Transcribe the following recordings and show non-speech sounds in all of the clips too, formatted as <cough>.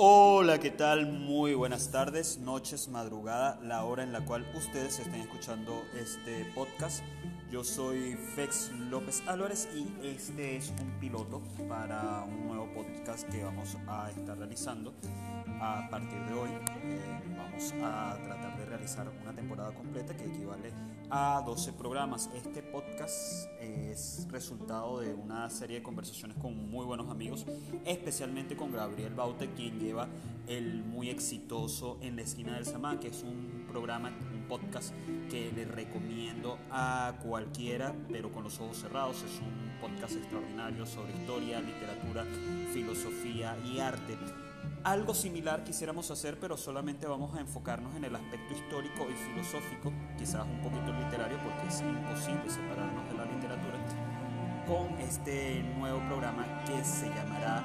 Hola, ¿qué tal? Muy buenas tardes, noches, madrugada, la hora en la cual ustedes estén escuchando este podcast. Yo soy Fex López Álvarez y este es un piloto para un nuevo podcast que vamos a estar realizando a partir de hoy. Eh, vamos a tratar de realizar una temporada completa que equivale a 12 programas. Este podcast es resultado de una serie de conversaciones con muy buenos amigos, especialmente con Gabriel Baute, quien lleva el muy exitoso En la esquina del Samán, que es un programa, podcast que le recomiendo a cualquiera, pero con los ojos cerrados. Es un podcast extraordinario sobre historia, literatura, filosofía y arte. Algo similar quisiéramos hacer, pero solamente vamos a enfocarnos en el aspecto histórico y filosófico, quizás un poquito literario, porque es imposible separarnos de la literatura, con este nuevo programa que se llamará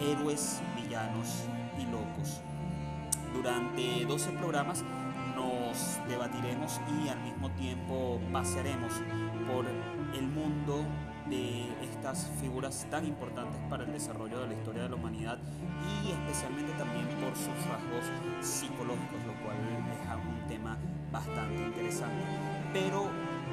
Héroes, Villanos y Locos. Durante 12 programas nos debatiremos y al mismo tiempo pasearemos por el mundo de estas figuras tan importantes para el desarrollo de la historia de la humanidad y especialmente también por sus rasgos psicológicos, lo cual deja un tema bastante interesante. Pero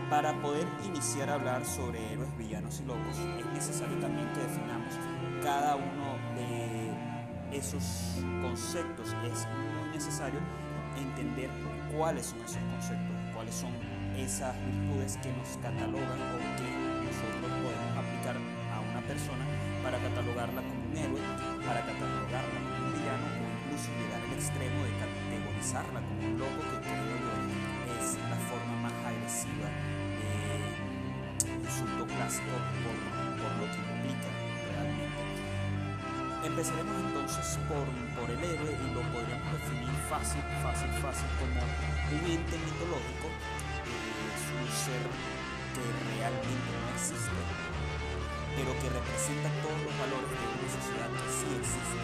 para poder iniciar a hablar sobre héroes, villanos y locos, es necesario también que definamos cada uno de esos conceptos. Es muy necesario entender cuáles son esos conceptos, cuáles son esas virtudes que nos catalogan o que nosotros podemos aplicar a una persona para catalogarla como un héroe, para catalogarla como un villano o incluso llegar al extremo de categorizarla como un loco que creo yo es la forma más agresiva de insulto clásico por, Empezaremos entonces por, por el héroe y lo podríamos definir fácil, fácil, fácil como un ente mitológico, eh, es un ser que realmente no existe, pero que representa todos los valores de una sociedad que sí existe.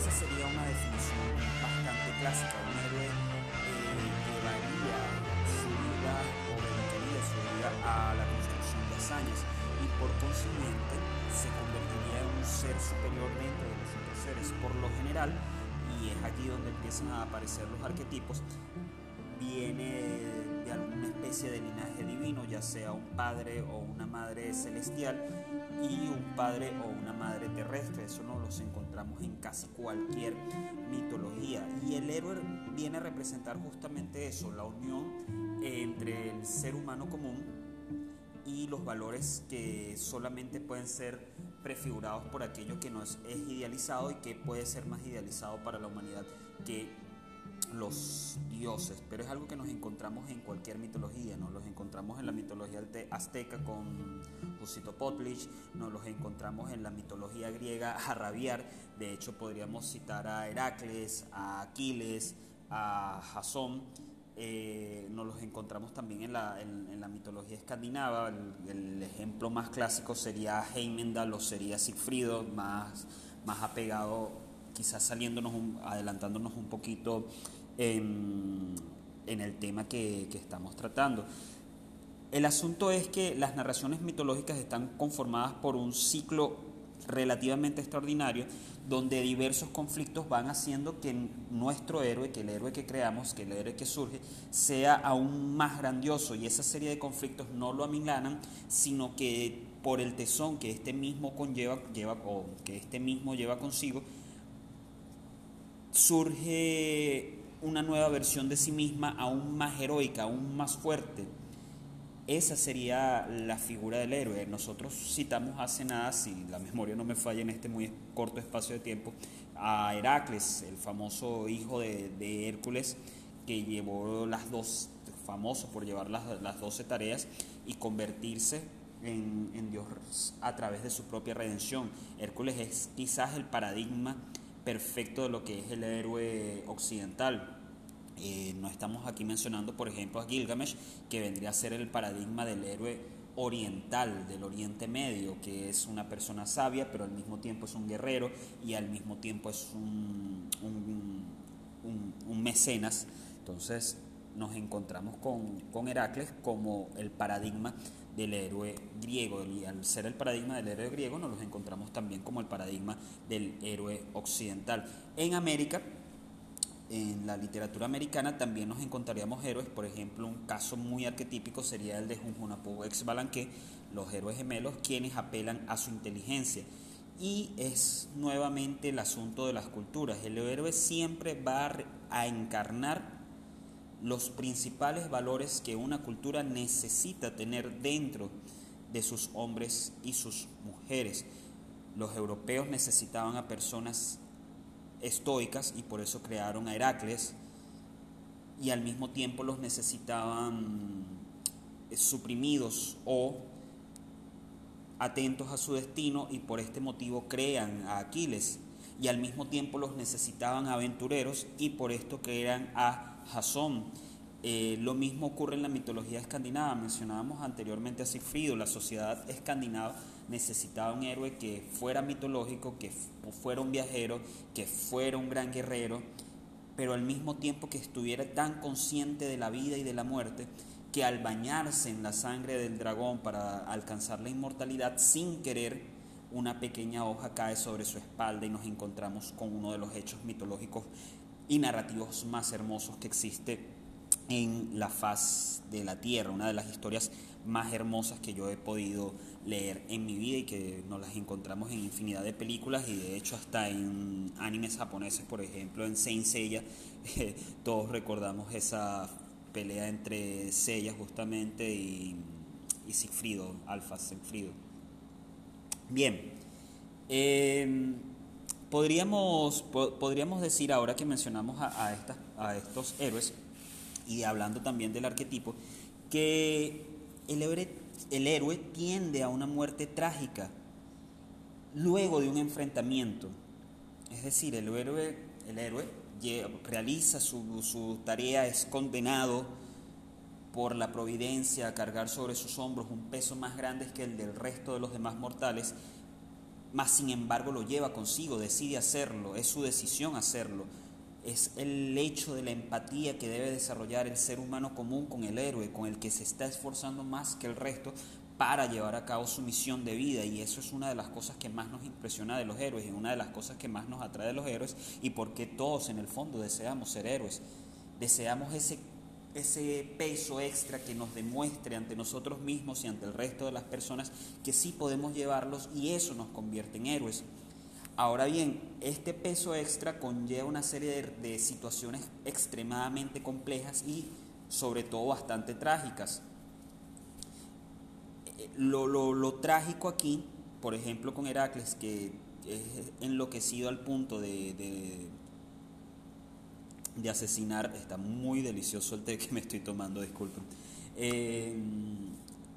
Esa sería una definición bastante clásica. Un héroe eh, llevaría su vida o dedicaría su vida a la construcción de hazañas y por consiguiente en un ser superior dentro de los otros seres. Por lo general, y es aquí donde empiezan a aparecer los arquetipos, viene de alguna especie de linaje divino, ya sea un padre o una madre celestial y un padre o una madre terrestre. Eso no los encontramos en casi cualquier mitología. Y el héroe viene a representar justamente eso, la unión entre el ser humano común y los valores que solamente pueden ser prefigurados por aquello que no es, idealizado y que puede ser más idealizado para la humanidad que los dioses, pero es algo que nos encontramos en cualquier mitología, nos los encontramos en la mitología azteca con Huitzilopochtli, nos los encontramos en la mitología griega <laughs> a rabiar, de hecho podríamos citar a Heracles, a Aquiles, a Jasón, eh, nos los encontramos también en la, en, la mitología escandinava, el, ejemplo más clásico sería Heimdall o sería Sigfrido, más, más apegado, quizás saliéndonos, un, adelantándonos un poquito en, en el tema que, que, estamos tratando. El asunto es que las narraciones mitológicas están conformadas por un ciclo relativamente extraordinario donde diversos conflictos van haciendo que nuestro héroe, que el héroe que creamos, que el héroe que surge, sea aún más grandioso y esa serie de conflictos no lo amilanan, sino que por el tesón que este mismo conlleva, lleva, o que este mismo lleva consigo, surge una nueva versión de sí misma aún más heroica, aún más fuerte. Esa sería la figura del héroe. Nosotros citamos hace nada, si la memoria no me falla en este muy corto espacio de tiempo, a Heracles, el famoso hijo de, de Hércules, que llevó las dos, famoso por llevar las, las 12 tareas y convertirse en, en Dios a través de su propia redención. Hércules es quizás el paradigma perfecto de lo que es el héroe occidental. Eh, no estamos aquí mencionando, por ejemplo, a Gilgamesh, que vendría a ser el paradigma del héroe oriental, del Oriente Medio, que es una persona sabia, pero al mismo tiempo es un guerrero y al mismo tiempo es un, un, un, mecenas. Entonces nos encontramos con, con, Heracles como el paradigma del héroe griego. Y al ser el paradigma del héroe griego, nos los encontramos también como el paradigma del héroe occidental. En América, en la literatura americana también nos encontraríamos héroes, por ejemplo, un caso muy arquetípico sería el de Junjunapu ex Balanque, los héroes gemelos, quienes apelan a su inteligencia. Y es nuevamente el asunto de las culturas. El héroe siempre va a encarnar los principales valores que una cultura necesita tener dentro de sus hombres y sus mujeres. Los europeos necesitaban a personas estoicas y por eso crearon a Heracles y al mismo tiempo los necesitaban suprimidos o atentos a su destino y por este motivo crean a Aquiles y al mismo tiempo los necesitaban aventureros y por esto crean a Jasón. Eh, lo mismo ocurre en la mitología escandinava. Mencionábamos anteriormente a Sigfrido. La sociedad escandinava necesitaba un héroe que fuera mitológico, que fuera un viajero, que fuera un gran guerrero, pero al mismo tiempo que estuviera tan consciente de la vida y de la muerte que al bañarse en la sangre del dragón para alcanzar la inmortalidad sin querer, una pequeña hoja cae sobre su espalda y nos encontramos con uno de los hechos mitológicos y narrativos más hermosos que existe en la faz de la tierra, una de las historias más hermosas que yo he podido leer en mi vida y que nos las encontramos en infinidad de películas y de hecho hasta en animes japoneses, por ejemplo en Saint Seiya, <laughs> todos recordamos esa pelea entre Seiya justamente y, y Sigfrido, Alfa Sigfrido. Bien, em, podríamos, podríamos decir ahora que mencionamos a, a, a estos héroes y hablando también del arquetipo, que el héroe el héroe tiende a una muerte trágica luego de un enfrentamiento. Es decir, el héroe, el héroe realiza su, su tarea, es condenado por la providencia a cargar sobre sus hombros un peso más grande que el del resto de los demás mortales, mas sin embargo lo lleva consigo, decide hacerlo, es su decisión hacerlo es el hecho de la empatía que debe desarrollar el ser humano común con el héroe, con el que se está esforzando más que el resto para llevar a cabo su misión de vida y eso es una de las cosas que más nos impresiona de los héroes y una de las cosas que más nos atrae de los héroes y porque todos en el fondo deseamos ser héroes, deseamos ese, ese peso extra que nos demuestre ante nosotros mismos y ante el resto de las personas que sí podemos llevarlos y eso nos convierte en héroes. Ahora bien, este peso extra conlleva una serie de, situaciones extremadamente complejas y sobre todo bastante trágicas. Eh, lo, trágico aquí, por ejemplo con Heracles, que es enloquecido al punto de, de, asesinar, está muy delicioso el té que me estoy tomando, disculpen. Eh,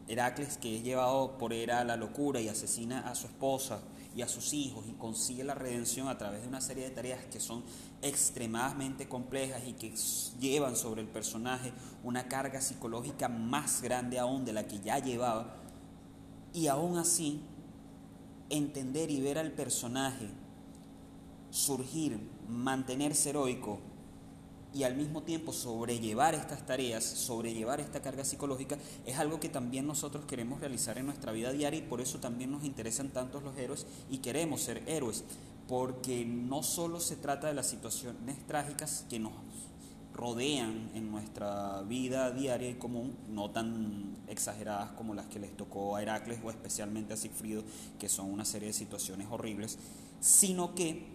Heracles que es llevado por Hera a la locura y asesina a su esposa, y a sus hijos y consigue la redención a través de una serie de tareas que son extremadamente complejas y que llevan sobre el personaje una carga psicológica más grande aún de la que ya llevaba. Y aún así, entender y ver al personaje surgir, mantenerse heroico, y al mismo tiempo sobrellevar estas tareas, sobrellevar esta carga psicológica, es algo que también nosotros queremos realizar en nuestra vida diaria y por eso también nos interesan tantos los héroes y queremos ser héroes, porque no solo se trata de las situaciones trágicas que nos rodean en nuestra vida diaria y común, no tan exageradas como las que les tocó a Heracles o especialmente a Sigfrido, que son una serie de situaciones horribles, sino que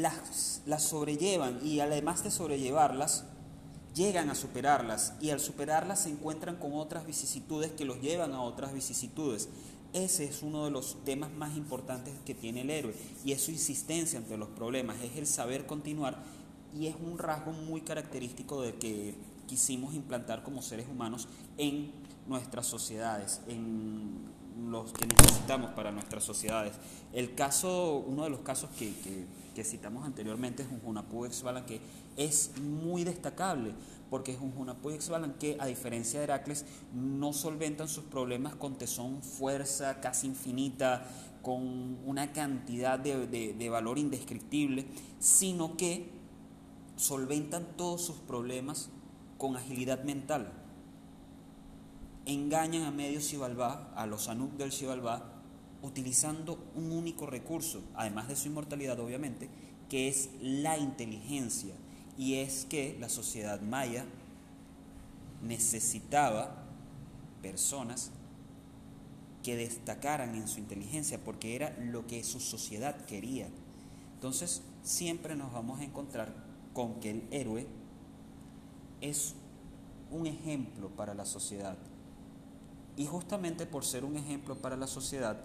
las, las sobrellevan y además de sobrellevarlas, llegan a superarlas y al superarlas se encuentran con otras vicisitudes que los llevan a otras vicisitudes. Ese es uno de los temas más importantes que tiene el héroe y es su insistencia ante los problemas, es el saber continuar y es un rasgo muy característico de que quisimos implantar como seres humanos en nuestras sociedades, en los que necesitamos para nuestras sociedades. El caso, uno de los casos que, que, citamos anteriormente es Junjunapu que es muy destacable porque Junjunapu y que a diferencia de Heracles, no solventan sus problemas con tesón, fuerza casi infinita, con una cantidad de, de valor indescriptible, sino que solventan todos sus problemas con agilidad mental engañan a medio Xibalbá, a los Anuk del Xibalbá, utilizando un único recurso, además de su inmortalidad obviamente, que es la inteligencia. Y es que la sociedad maya necesitaba personas que destacaran en su inteligencia, porque era lo que su sociedad quería. Entonces, siempre nos vamos a encontrar con que el héroe es un ejemplo para la sociedad. Y justamente por ser un ejemplo para la sociedad,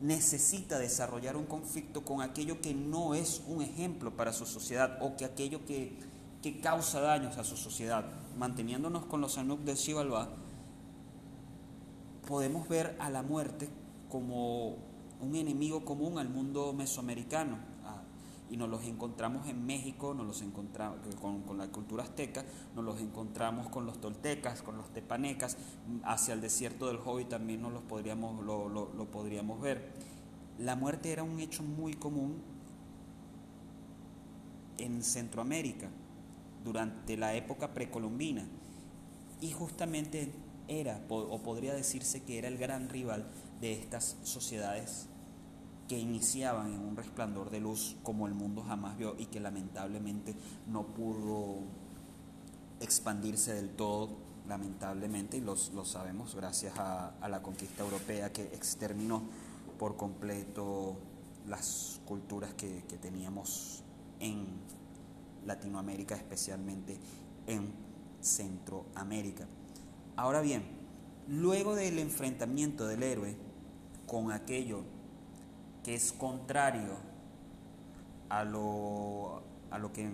necesita desarrollar un conflicto con aquello que no es un ejemplo para su sociedad o que aquello que, que causa daños a su sociedad. Manteniéndonos con los Anuk de Xibalbá, podemos ver a la muerte como un enemigo común al mundo mesoamericano. Y nos los encontramos en México, nos los encontramos con, la cultura azteca, nos los encontramos con los toltecas, con los tepanecas, hacia el desierto del Hobbit también nos los podríamos, lo, lo podríamos ver. La muerte era un hecho muy común en Centroamérica durante la época precolombina y justamente era o podría decirse que era el gran rival de estas sociedades que iniciaban en un resplandor de luz como el mundo jamás vio y que lamentablemente no pudo expandirse del todo, lamentablemente, y lo sabemos gracias a, la conquista europea que exterminó por completo las culturas que, que teníamos en Latinoamérica, especialmente en Centroamérica. Ahora bien, luego del enfrentamiento del héroe con aquello que es contrario a lo, a lo que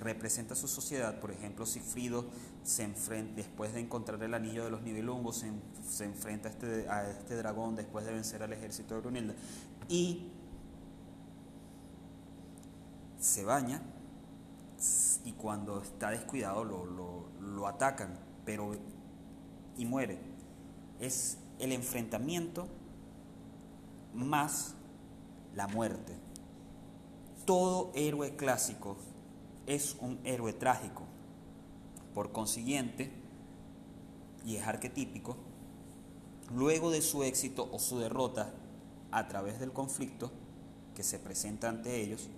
representa su sociedad, por ejemplo, Sigfrido se enfrenta, después de encontrar el anillo de los nivelungos, se, se enfrenta a este, a este, dragón después de vencer al ejército de Brunilda y se baña y cuando está descuidado lo, lo, lo atacan, pero y muere. Es el enfrentamiento más la muerte. Todo héroe clásico es un héroe trágico. Por consiguiente, y es arquetípico, luego de su éxito o su derrota a través del conflicto que se presenta ante ellos,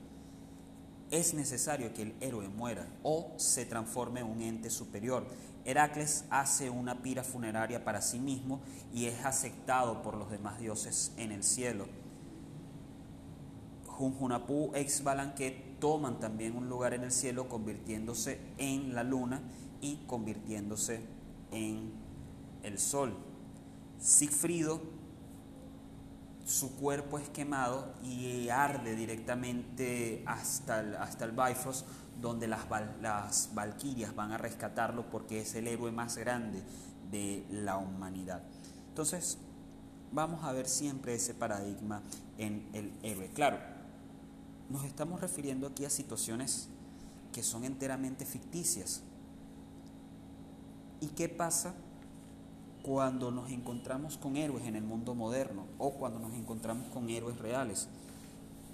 es necesario que el héroe muera o se transforme en un ente superior. Heracles hace una pira funeraria para sí mismo y es aceptado por los demás dioses en el cielo. Junjunapú e Xbalanquet toman también un lugar en el cielo convirtiéndose en la luna y convirtiéndose en el sol. Sigfrido su cuerpo es quemado y arde directamente hasta el, hasta el Bifrost, donde las, las valquirias van a rescatarlo porque es el héroe más grande de la humanidad. Entonces, vamos a ver siempre ese paradigma en el héroe. Claro, nos estamos refiriendo aquí a situaciones que son enteramente ficticias. ¿Y qué pasa cuando nos encontramos con héroes en el mundo moderno o cuando nos encontramos con héroes reales.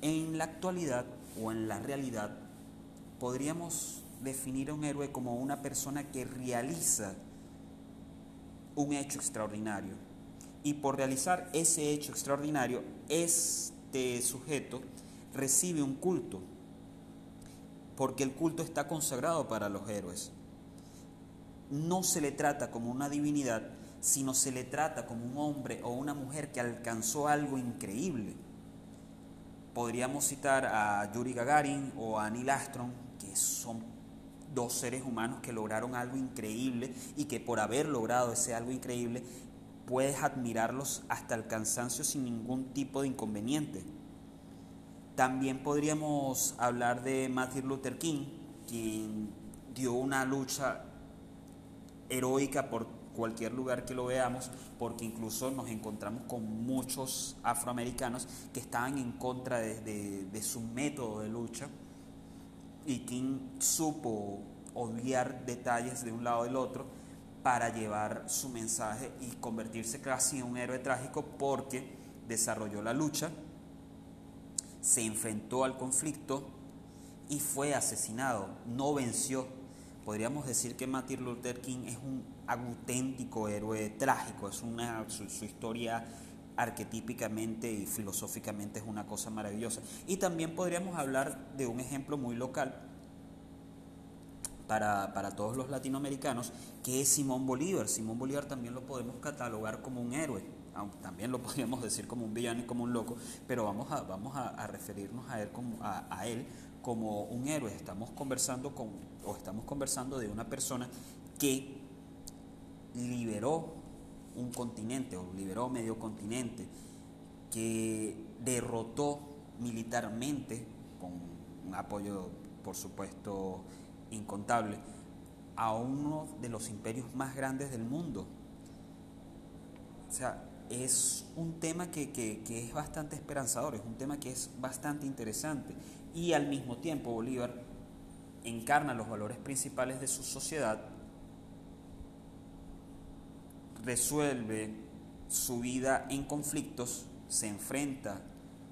En la actualidad o en la realidad podríamos definir a un héroe como una persona que realiza un hecho extraordinario. Y por realizar ese hecho extraordinario, este sujeto recibe un culto, porque el culto está consagrado para los héroes. No se le trata como una divinidad, sino se le trata como un hombre o una mujer que alcanzó algo increíble. Podríamos citar a Yuri Gagarin o a Neil Armstrong, que son dos seres humanos que lograron algo increíble y que por haber logrado ese algo increíble puedes admirarlos hasta el cansancio sin ningún tipo de inconveniente. También podríamos hablar de Martin Luther King, quien dio una lucha heroica por cualquier lugar que lo veamos, porque incluso nos encontramos con muchos afroamericanos que estaban en contra de, su método de lucha. Y King supo odiar detalles de un lado del otro para llevar su mensaje y convertirse casi en un héroe trágico porque desarrolló la lucha, se enfrentó al conflicto y fue asesinado, no venció podríamos decir que Martin Luther King es un auténtico héroe trágico, es una, su, historia arquetípicamente y filosóficamente es una cosa maravillosa. Y también podríamos hablar de un ejemplo muy local para, para, todos los latinoamericanos, que es Simón Bolívar. Simón Bolívar también lo podemos catalogar como un héroe, también lo <laughs> podríamos decir como un villano y como un loco, pero vamos a, vamos a, referirnos a él, como, a él como un héroe. Estamos conversando con, o estamos conversando de una persona que liberó un continente o liberó medio continente, que derrotó militarmente, con un apoyo por supuesto incontable, a uno de los imperios más grandes del mundo. O sea, es un tema que, que, es bastante esperanzador, es un tema que es bastante interesante. Y al mismo tiempo Bolívar encarna los valores principales de su sociedad, resuelve su vida en conflictos, se enfrenta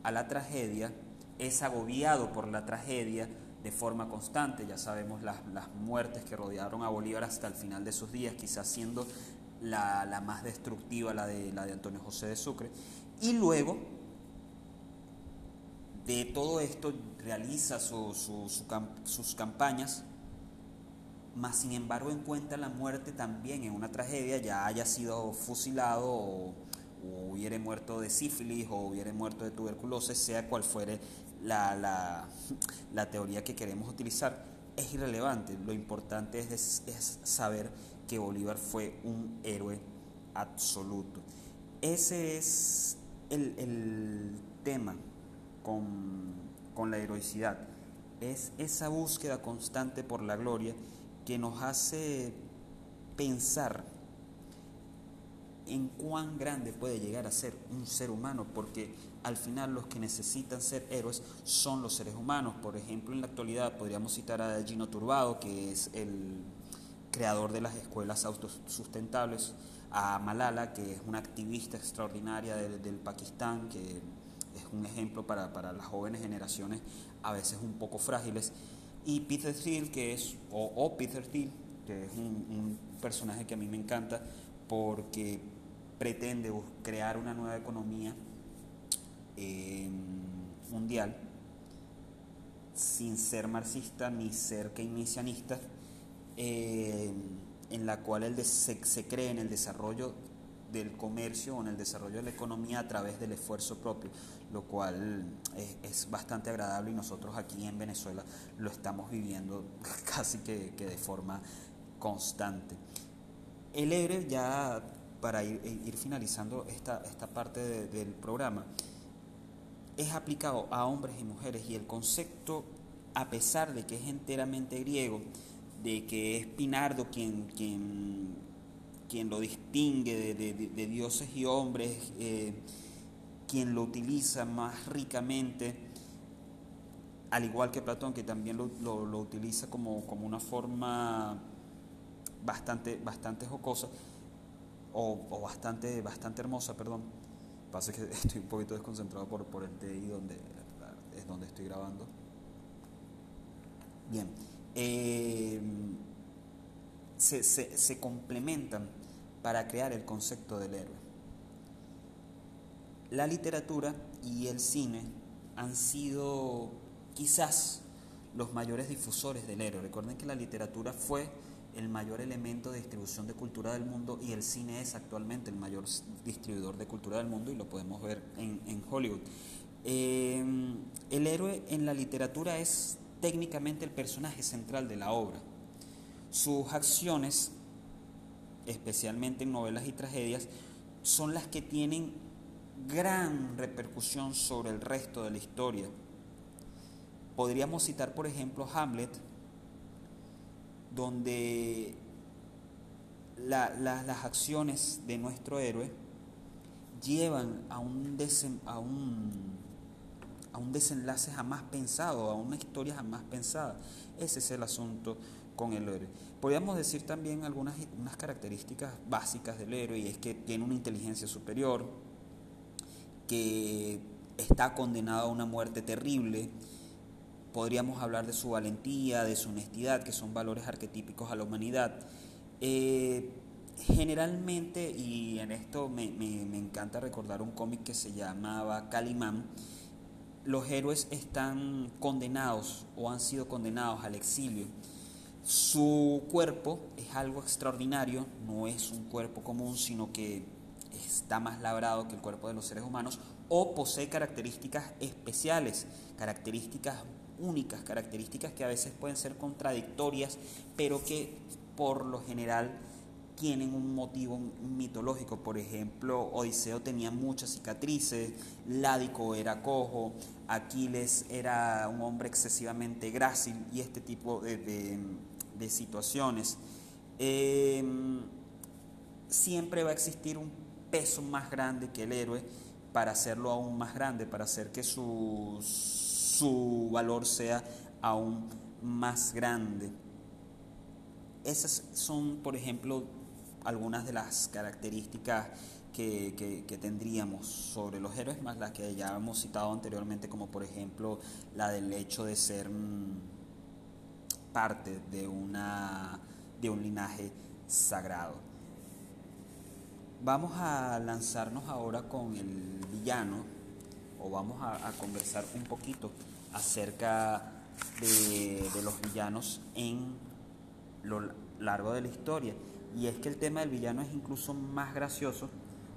a la tragedia, es agobiado por la tragedia de forma constante, ya sabemos las, muertes que rodearon a Bolívar hasta el final de sus días, quizás siendo la, la más destructiva la de, la de Antonio José de Sucre, y luego de todo esto realiza sus campañas, más sin embargo encuentra la muerte también en una tragedia, ya haya sido fusilado o, hubiere muerto de sífilis o hubiere muerto de tuberculosis, sea cual fuere la, teoría que queremos utilizar, es irrelevante. Lo importante es, saber que Bolívar fue un héroe absoluto. Ese es el, el tema con, la heroicidad. Es esa búsqueda constante por la gloria que nos hace pensar en cuán grande puede llegar a ser un ser humano, porque al final los que necesitan ser héroes son los seres humanos. Por ejemplo, en la actualidad podríamos citar a Gino Turbado, que es el creador de las escuelas autosustentables, a Malala, que es una activista extraordinaria del, del Pakistán, que es un ejemplo para, las jóvenes generaciones a veces un poco frágiles. Y Peter Thiel, que es, o, Peter Thiel, que es un, personaje que a mí me encanta porque pretende crear una nueva economía eh, mundial sin ser marxista ni ser keynesianista, eh, en la cual él se, se cree en el desarrollo del comercio o en el desarrollo de la economía a través del esfuerzo propio, lo cual es, bastante agradable y nosotros aquí en Venezuela lo estamos viviendo <laughs> casi que, de forma constante. El ERE, ya para ir, finalizando esta, esta parte del programa, es aplicado a hombres y mujeres y el concepto, a pesar de que es enteramente griego, de que es Pinardo quien, quien quien lo distingue de, dioses y hombres, eh, quien lo utiliza más ricamente, al igual que Platón, que también lo, utiliza como, una forma bastante, bastante jocosa, o, bastante, bastante hermosa, perdón. Pasa que <laughs> estoy un poquito desconcentrado por, por el TI donde es donde estoy grabando. Bien. Eh, se, se complementan para crear el concepto del héroe. La literatura y el cine han sido quizás los mayores difusores del héroe. Recuerden que la literatura fue el mayor elemento de distribución de cultura del mundo y el cine es actualmente el mayor distribuidor de cultura del mundo y lo podemos ver en, Hollywood. Eh, el héroe en la literatura es técnicamente el personaje central de la obra. Sus acciones especialmente en novelas y tragedias, son las que tienen gran repercusión sobre el resto de la historia. Podríamos citar, por ejemplo, Hamlet, donde las acciones de nuestro héroe llevan a un, a, un, a un desenlace jamás pensado, a una historia jamás pensada. Ese es el asunto con el héroe. Podríamos decir también algunas unas características básicas del héroe y es que tiene una inteligencia superior, que está condenado a una muerte terrible, podríamos hablar de su valentía, de su honestidad, que son valores arquetípicos a la humanidad. Eh, generalmente, y en esto me, me encanta recordar un cómic que se llamaba Calimán, los héroes están condenados o han sido condenados al exilio. Su cuerpo es algo extraordinario, no es un cuerpo común, sino que está más labrado que el cuerpo de los seres humanos o posee características especiales, características únicas, características que a veces pueden ser contradictorias, pero que por lo general tienen un motivo mitológico. Por ejemplo, Odiseo tenía muchas cicatrices, Ládico era cojo, Aquiles era un hombre excesivamente grácil y este tipo de, situaciones. Em, siempre va a existir un peso más grande que el héroe para hacerlo aún más grande, para hacer que su, su valor sea aún más grande. Esas son, por ejemplo, algunas de las características que, tendríamos sobre los héroes, más las que ya hemos citado anteriormente, como por ejemplo la del hecho de ser mm, parte de, una, de un linaje sagrado. Vamos a lanzarnos ahora con el villano, o vamos a, conversar un poquito acerca de los villanos en lo largo de la historia. Y es que el tema del villano es incluso más gracioso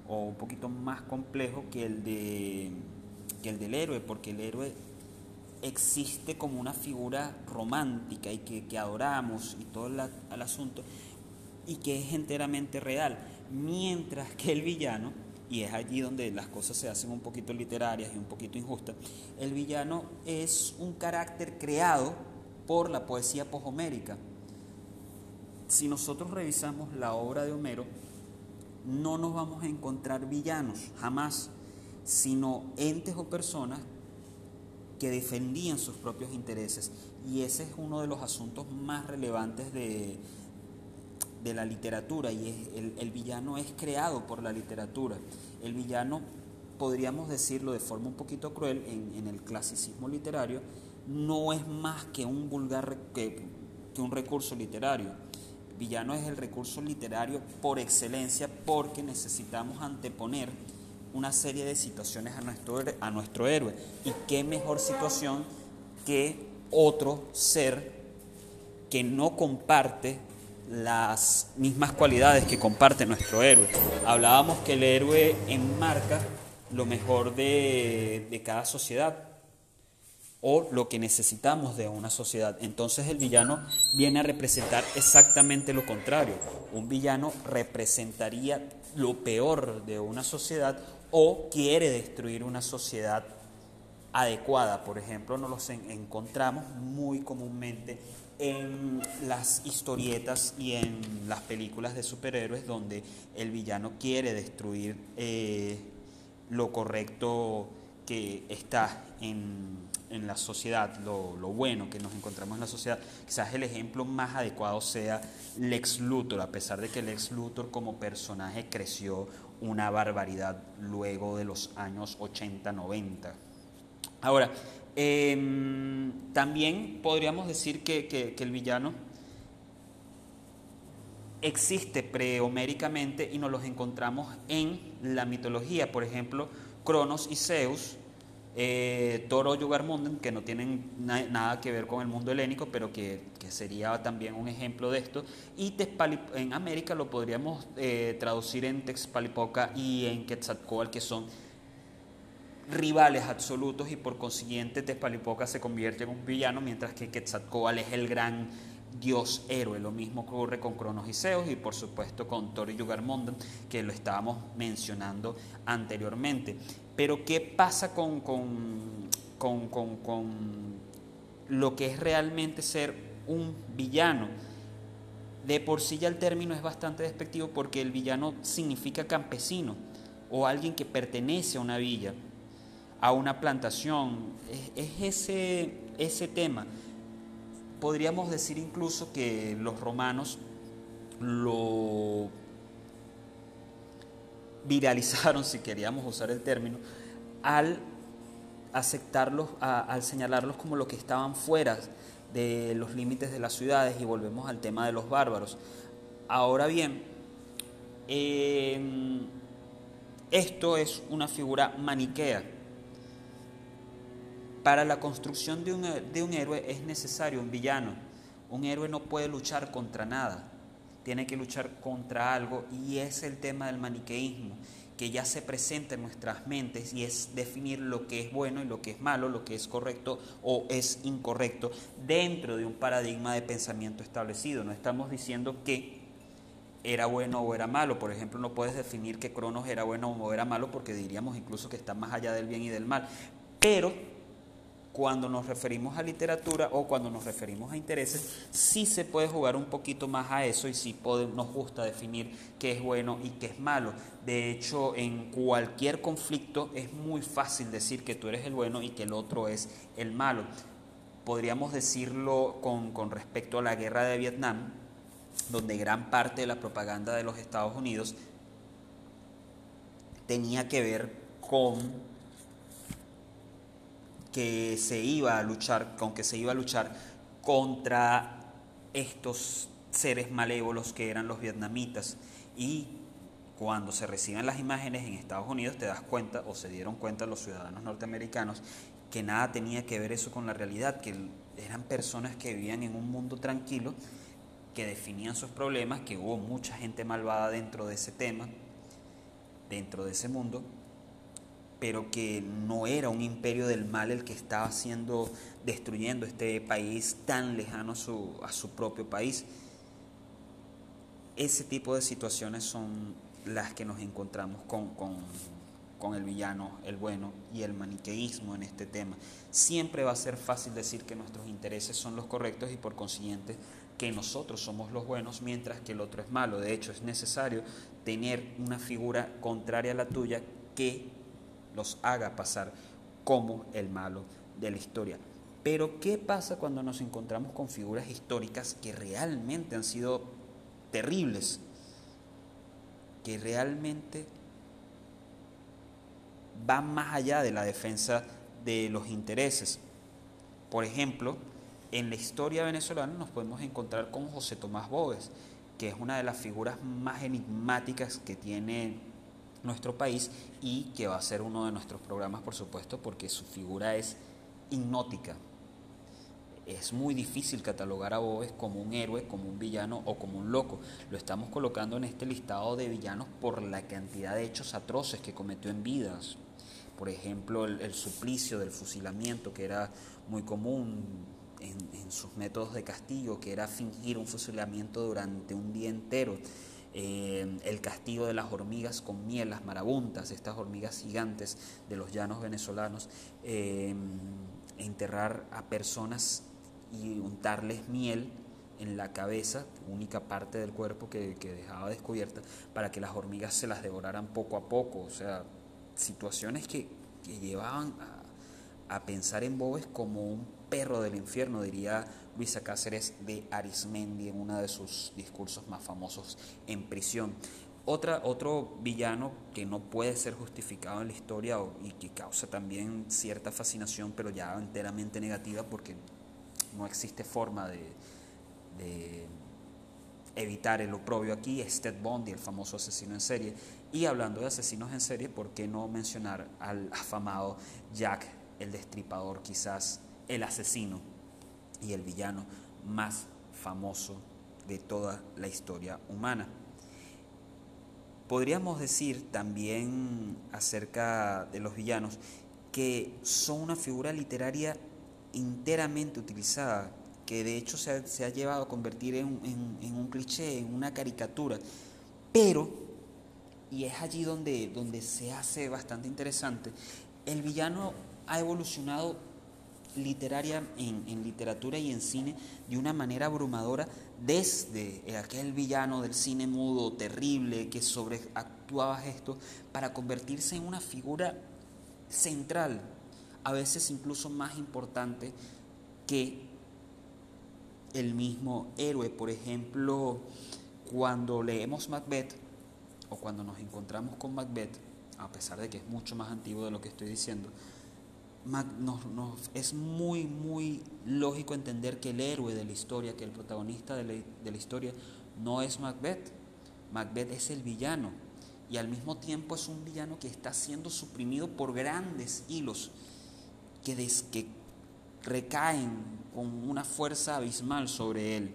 o un poquito más complejo que el, de, que el del héroe, porque el héroe existe como una figura romántica y que, adoramos y todo el, asunto, y que es enteramente real, mientras que el villano, y es allí donde las cosas se hacen un poquito literarias y un poquito injustas, el villano es un carácter creado por la poesía poshomérica si nosotros revisamos la obra de Homero, no nos vamos a encontrar villanos, jamás, sino entes o personas que defendían sus propios intereses. Y ese es uno de los asuntos más relevantes de, de la literatura, y el, villano es creado por la literatura. El villano, podríamos decirlo de forma un poquito cruel, en, el clasicismo literario, no es más que un vulgar, que un recurso literario Villano es el recurso literario por excelencia porque necesitamos anteponer una serie de situaciones a nuestro, a nuestro héroe. ¿Y qué mejor situación que otro ser que no comparte las mismas cualidades que comparte nuestro héroe? Hablábamos que el héroe enmarca lo mejor de, de cada sociedad o lo que necesitamos de una sociedad. Entonces el villano viene a representar exactamente lo contrario. Un villano representaría lo peor de una sociedad o quiere destruir una sociedad adecuada. Por ejemplo, nos los encontramos muy comúnmente en las historietas y en las películas de superhéroes donde el villano quiere destruir eh, lo correcto que está en en la sociedad, lo, bueno que nos encontramos en la sociedad, quizás el ejemplo más adecuado sea Lex Luthor, a pesar de que Lex Luthor como personaje creció una barbaridad luego de los años 80-90. Ahora, em, también podríamos decir que, el villano existe prehoméricamente y nos los encontramos en la mitología, por ejemplo, Cronos y Zeus eh, Toro Yugarmunden, que no tienen nada que ver con el mundo helénico, pero que, sería también un ejemplo de esto. Y en América lo podríamos eh, traducir en Texpalipoca y en Quetzalcoatl, que son rivales absolutos y por consiguiente Texpalipoca se convierte en un villano, mientras que Quetzalcoatl es el gran dios héroe. Lo mismo ocurre con Cronos y y por supuesto con Thor y que lo estábamos mencionando anteriormente. Pero ¿qué pasa con, con, lo que es realmente ser un villano? De por sí ya el término es bastante despectivo porque el villano significa campesino o alguien que pertenece a una villa, a una plantación. Es, ese, ese tema. Podríamos decir incluso que los romanos lo viralizaron, si queríamos usar el término, al aceptarlos, al señalarlos como lo que estaban fuera de los límites de las ciudades y volvemos al tema de los bárbaros. Ahora bien, em, esto es una figura maniquea. Para la construcción de un, de un héroe es necesario un villano. Un héroe no puede luchar contra nada, tiene que luchar contra algo y es el tema del maniqueísmo que ya se presenta en nuestras mentes y es definir lo que es bueno y lo que es malo, lo que es correcto o es incorrecto dentro de un paradigma de pensamiento establecido. No estamos diciendo que era bueno o era malo. Por ejemplo, no puedes definir que Cronos era bueno o era malo porque diríamos incluso que está más allá del bien y del mal. Pero cuando nos referimos a literatura o cuando nos referimos a intereses, sí se puede jugar un poquito más a eso y sí nos gusta definir qué es bueno y qué es malo. De hecho, en cualquier conflicto es muy fácil decir que tú eres el bueno y que el otro es el malo. Podríamos decirlo con, respecto a la guerra de Vietnam, donde gran parte de la propaganda de los Estados Unidos tenía que ver con que se iba a luchar, se iba a luchar contra estos seres malévolos que eran los vietnamitas. Y cuando se reciben las imágenes en Estados Unidos te das cuenta, o se dieron cuenta los ciudadanos norteamericanos, que nada tenía que ver eso con la realidad, que eran personas que vivían en un mundo tranquilo, que definían sus problemas, que hubo mucha gente malvada dentro de ese tema, dentro de ese mundo, pero que no era un imperio del mal el que estaba haciendo, destruyendo este país tan lejano a su, propio país. Ese tipo de situaciones son las que nos encontramos con, con, con el villano, el bueno y el maniqueísmo en este tema. Siempre va a ser fácil decir que nuestros intereses son los correctos y por consiguiente que nosotros somos los buenos mientras que el otro es malo. De hecho, es necesario tener una figura contraria a la tuya que los haga pasar como el malo de la historia. Pero ¿qué pasa cuando nos encontramos con figuras históricas que realmente han sido terribles? Que realmente van más allá de la defensa de los intereses. Por ejemplo, en la historia venezolana nos podemos encontrar con José Tomás Bóves, que es una de las figuras más enigmáticas que tiene nuestro país y que va a ser uno de nuestros programas, por supuesto, porque su figura es hipnótica. Es muy difícil catalogar a Bobes como un héroe, como un villano o como un loco. Lo estamos colocando en este listado de villanos por la cantidad de hechos atroces que cometió en vidas. Por ejemplo, el, suplicio del fusilamiento, que era muy común en sus métodos de castigo, que era fingir un fusilamiento durante un día entero eh, el castigo de las hormigas con miel, las marabuntas, estas hormigas gigantes de los llanos venezolanos, eh, enterrar a personas y untarles miel en la cabeza, única parte del cuerpo que, dejaba descubierta, para que las hormigas se las devoraran poco a poco. O sea, situaciones que, llevaban a, a, pensar en Bobes como un perro del infierno, diría Luisa Cáceres de Arismendi en uno de sus discursos más famosos en prisión. Otra, otro villano que no puede ser justificado en la historia y que causa también cierta fascinación, pero ya enteramente negativa porque no existe forma de, evitar el oprobio aquí, es Ted Bundy, el famoso asesino en serie. Y hablando de asesinos en serie, ¿por qué no mencionar al afamado Jack el Destripador, quizás el asesino y el villano más famoso de toda la historia humana. Podríamos decir también acerca de los villanos que son una figura literaria enteramente utilizada, que de hecho se ha, llevado a convertir en, en, un cliché, en una caricatura, pero, y es allí donde, donde se hace bastante interesante, el villano ha evolucionado literaria, en, literatura y en cine de una manera abrumadora desde aquel villano del cine mudo terrible que sobreactuaba esto para convertirse en una figura central, a veces incluso más importante que el mismo héroe. Por ejemplo, cuando leemos Macbeth o cuando nos encontramos con Macbeth, a pesar de que es mucho más antiguo de lo que estoy diciendo, es muy, muy lógico entender que el héroe de la historia, que el protagonista de la, de la historia, no es Macbeth. Macbeth es el villano y al mismo tiempo es un villano que está siendo suprimido por grandes hilos que, que recaen con una fuerza abismal sobre él.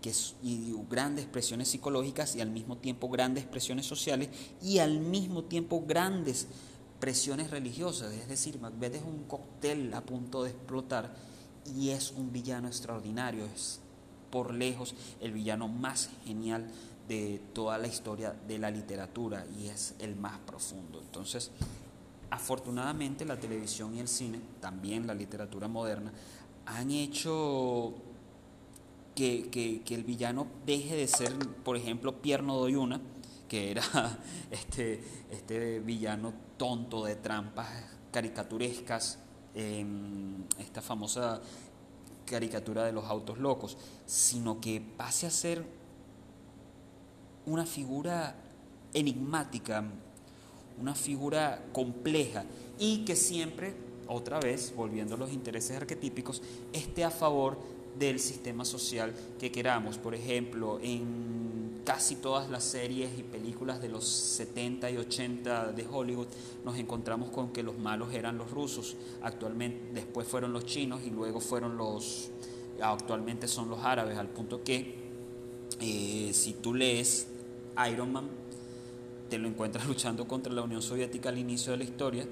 Que y grandes presiones psicológicas y al mismo tiempo grandes presiones sociales y al mismo tiempo grandes presiones religiosas. Es decir, Macbeth es un cóctel a punto de explotar y es un villano extraordinario. Es por lejos el villano más genial de toda la historia de la literatura y es el más profundo. Entonces, afortunadamente la televisión y el cine, también la literatura moderna, han hecho que, el villano deje de ser, por ejemplo, Pierno Doyuna, que era <laughs> este, este villano tonto de trampas caricaturescas, en esta famosa caricatura de los autos locos, sino que pase a ser una figura enigmática, una figura compleja y que siempre, otra vez, volviendo a los intereses arquetípicos, esté a favor del sistema social que queramos. Por ejemplo, en casi todas las series y películas de los 70 y 80 de Hollywood nos encontramos con que los malos eran los rusos, actualmente después fueron los chinos y luego fueron los actualmente son los árabes, al punto que eh, si tú lees Iron Man, te lo encuentras <laughs> luchando contra la Unión Soviética al inicio de la historia,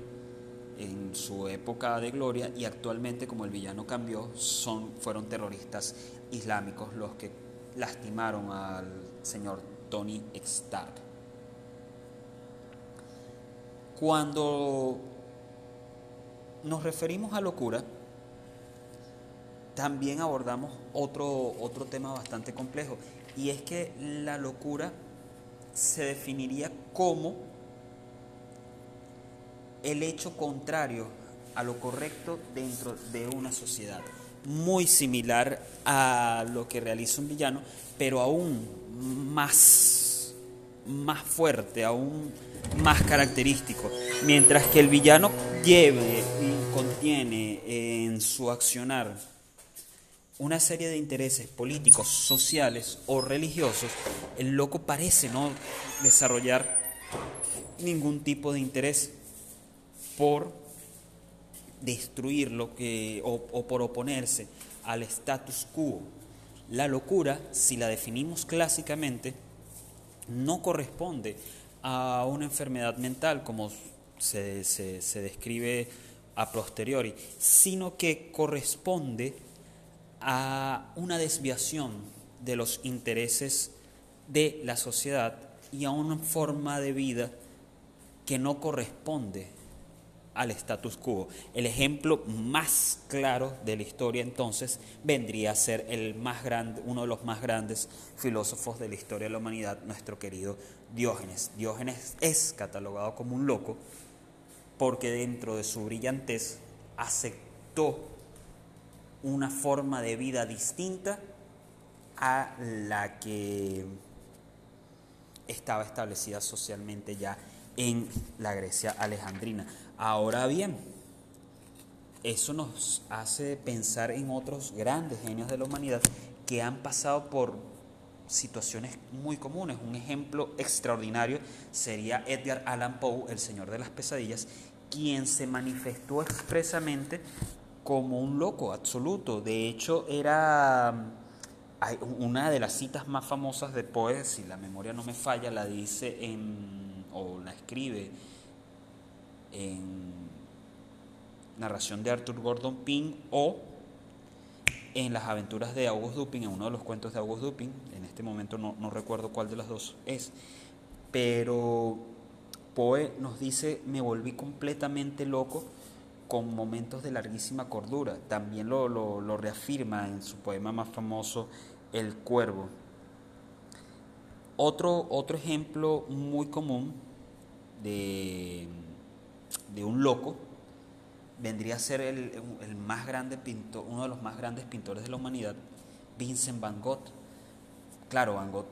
en su época de gloria, y actualmente, como el villano cambió, son, fueron terroristas islámicos los que lastimaron al señor Tony Stark. Cuando nos referimos a locura, también abordamos otro, otro tema bastante complejo, y es que la locura se definiría como el hecho contrario a lo correcto dentro de una sociedad. Muy similar a lo que realiza un villano, pero aún más, más fuerte, aún más característico. Mientras que el villano lleve y contiene en su accionar una serie de intereses políticos, sociales o religiosos, el loco parece no desarrollar ningún tipo de interés por destruir lo que o, por oponerse al status quo. La locura, si la definimos clásicamente, no corresponde a una enfermedad mental como se, se describe a posteriori, sino que corresponde a una desviación de los intereses de la sociedad y a una forma de vida que no corresponde al status quo. El ejemplo más claro de la historia entonces vendría a ser el más grande, uno de los más grandes filósofos de la historia de la humanidad, nuestro querido Diógenes. Diógenes es catalogado como un loco porque dentro de su brillantez aceptó una forma de vida distinta a la que estaba establecida socialmente ya en la Grecia alejandrina. Ahora bien, eso nos hace pensar en otros grandes genios de la humanidad que han pasado por situaciones muy comunes. Un ejemplo extraordinario sería Edgar Allan Poe, el Señor de las Pesadillas, quien se manifestó expresamente como un loco absoluto. De hecho, era una de las citas más famosas de Poe, si la memoria no me falla, la dice en, o la escribe en narración de Arthur Gordon Pym o en las aventuras de August Dupin, en uno de los cuentos de August Dupin, en este momento no, no recuerdo cuál de las dos es, pero Poe nos dice, me volví completamente loco con momentos de larguísima cordura. También lo, reafirma en su poema más famoso, El Cuervo. Otro, otro ejemplo muy común de, de un loco vendría a ser el, el, más grande pintor, uno de los más grandes pintores de la humanidad, Vincent Van Gogh. Claro, Van Gogh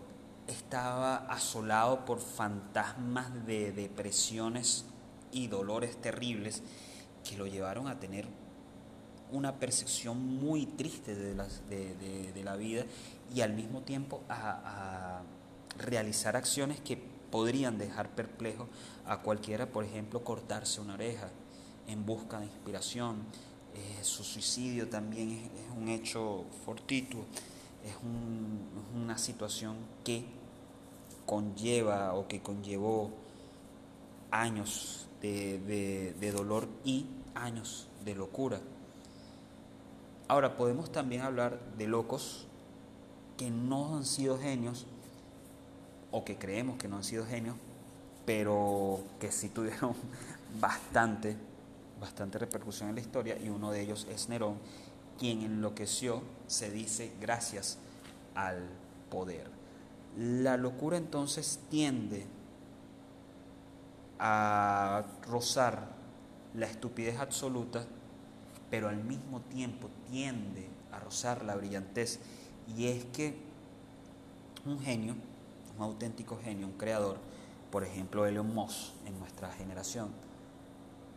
estaba asolado por fantasmas de depresiones y dolores terribles que lo llevaron a tener una percepción muy triste de, de, la vida y al mismo tiempo a, realizar acciones que podrían dejar perplejo a cualquiera, por ejemplo, cortarse una oreja en busca de inspiración. Eh, su suicidio también es, un hecho fortuito, es una situación que conlleva o que conllevó años de dolor y años de locura. Ahora, podemos también hablar de locos que no han sido genios o que creemos que no han sido genios, pero que sí tuvieron <laughs> bastante, bastante repercusión en la historia y uno de ellos es Nerón, quien enloqueció, se dice, gracias al poder. La locura entonces tiende a rozar la estupidez absoluta pero al mismo tiempo tiende a rozar la brillantez. Y es que un genio, un auténtico genio, un creador, por ejemplo Elon Musk en nuestra generación,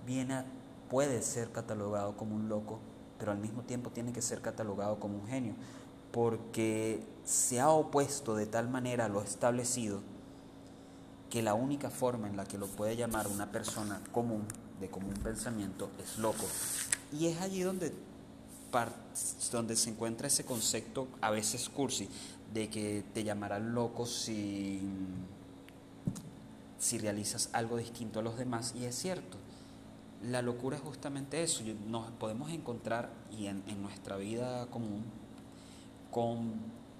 viene puede ser catalogado como un loco, pero al mismo tiempo tiene que ser catalogado como un genio, porque se ha opuesto de tal manera a lo establecido que la única forma en la que lo puede llamar una persona común, de común pensamiento, es loco. Y es allí donde, donde se encuentra ese concepto, a veces cursi, de que te llamarán loco si, si realizas algo distinto a los demás. Y es cierto, la locura es justamente eso. Nos podemos encontrar, y en, en nuestra vida común, con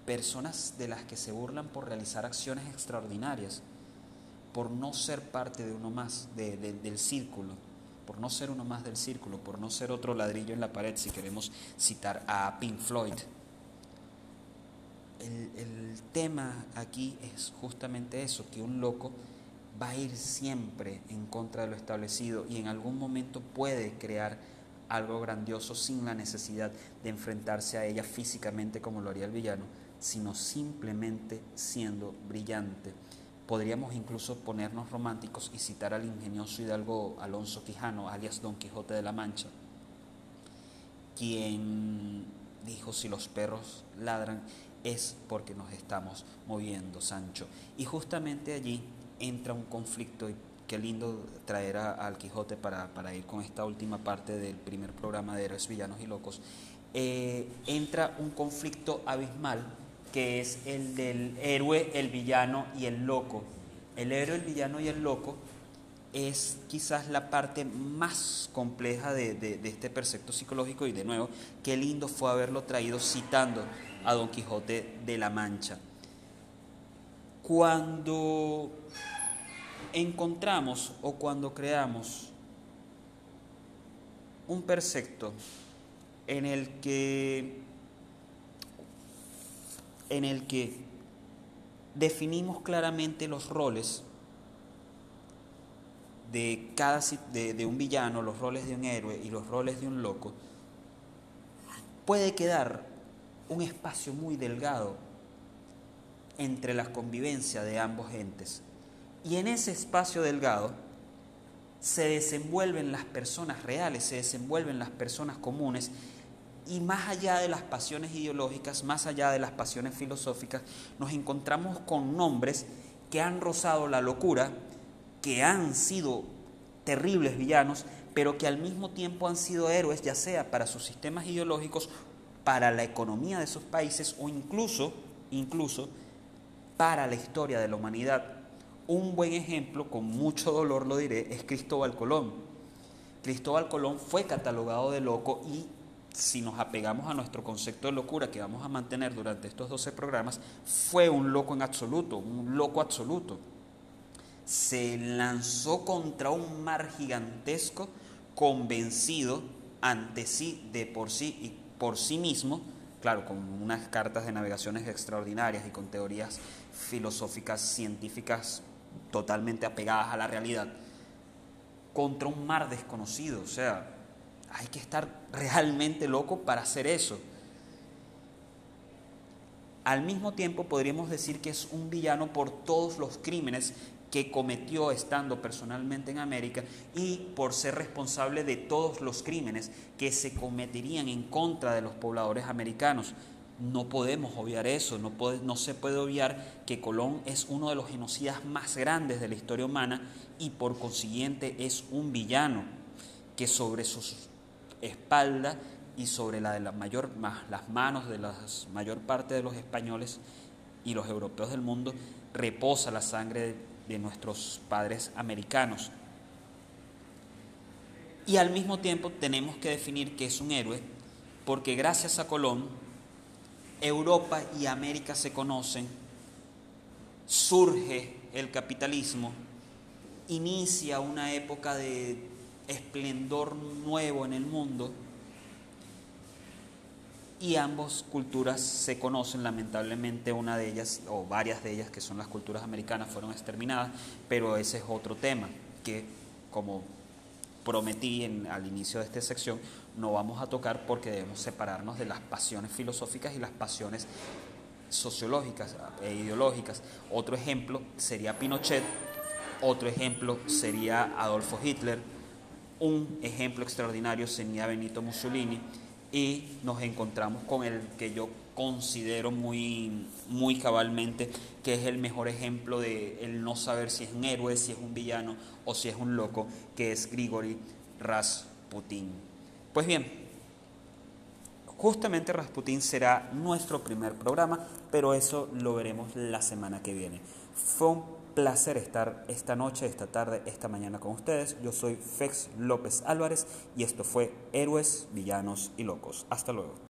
personas de las que se burlan por realizar acciones extraordinarias, por no ser parte de uno más, del círculo por no ser uno más del círculo, por no ser otro ladrillo en la pared, si queremos citar a Pink Floyd. El, tema aquí es justamente eso, que un loco va a ir siempre en contra de lo establecido y en algún momento puede crear algo grandioso sin la necesidad de enfrentarse a ella físicamente como lo haría el villano, sino simplemente siendo brillante. Podríamos incluso ponernos románticos y citar al ingenioso hidalgo Alonso Quijano, alias Don Quijote de la Mancha, quien dijo, si los perros ladran es porque nos estamos moviendo, Sancho. Y justamente allí entra un conflicto, y qué lindo traer al Quijote para, ir con esta última parte del primer programa de Héroes, Villanos y Locos. Eh, entra un conflicto abismal que es el del héroe, el villano y el loco. El héroe, el villano y el loco es quizás la parte más compleja de, este percepto psicológico y de nuevo, qué lindo fue haberlo traído citando a Don Quijote de la Mancha. Cuando encontramos o cuando creamos un percepto en el que en el que definimos claramente los roles de, cada, de, un villano, los roles de un héroe y los roles de un loco, puede quedar un espacio muy delgado entre la convivencia de ambos entes. Y en ese espacio delgado se desenvuelven las personas reales, se desenvuelven las personas comunes y más allá de las pasiones ideológicas, más allá de las pasiones filosóficas, nos encontramos con nombres que han rozado la locura, que han sido terribles villanos, pero que al mismo tiempo han sido héroes, ya sea para sus sistemas ideológicos, para la economía de sus países o incluso, incluso para la historia de la humanidad. Un buen ejemplo, con mucho dolor lo diré, es Cristóbal Colón. Cristóbal Colón fue catalogado de loco y si nos apegamos a nuestro concepto de locura que vamos a mantener durante estos 12 programas, fue un loco en absoluto, un loco absoluto. Se lanzó contra un mar gigantesco, convencido ante sí, de por sí y por sí mismo, claro, con unas cartas de navegaciones extraordinarias y con teorías filosóficas, científicas totalmente apegadas a la realidad, contra un mar desconocido, o sea, hay que estar realmente loco para hacer eso. Al mismo tiempo podríamos decir que es un villano por todos los crímenes que cometió estando personalmente en América y por ser responsable de todos los crímenes que se cometerían en contra de los pobladores americanos. No podemos obviar eso, no, no se puede obviar que Colón es uno de los genocidas más grandes de la historia humana y por consiguiente es un villano que sobre su espalda y sobre la de la mayor, las manos de la mayor parte de los españoles y los europeos del mundo reposa la sangre de nuestros padres americanos. Y al mismo tiempo tenemos que definir que es un héroe porque gracias a Colón Europa y América se conocen, surge el capitalismo, inicia una época de esplendor nuevo en el mundo y ambas culturas se conocen, lamentablemente una de ellas, o varias de ellas, que son las culturas americanas, fueron exterminadas, pero ese es otro tema que, como prometí en, al inicio de esta sección, no vamos a tocar porque debemos separarnos de las pasiones filosóficas y las pasiones sociológicas e ideológicas. Otro ejemplo sería Pinochet, otro ejemplo sería Adolfo Hitler, un ejemplo extraordinario sería Benito Mussolini y nos encontramos con el que yo considero muy, muy cabalmente que es el mejor ejemplo de el no saber si es un héroe, si es un villano o si es un loco, que es Grigori Rasputin. Pues bien, justamente Rasputin será nuestro primer programa, pero eso lo veremos la semana que viene. Fue un placer estar esta noche, esta tarde, esta mañana con ustedes. Yo soy Fex López Álvarez y esto fue Héroes, Villanos y Locos. Hasta luego.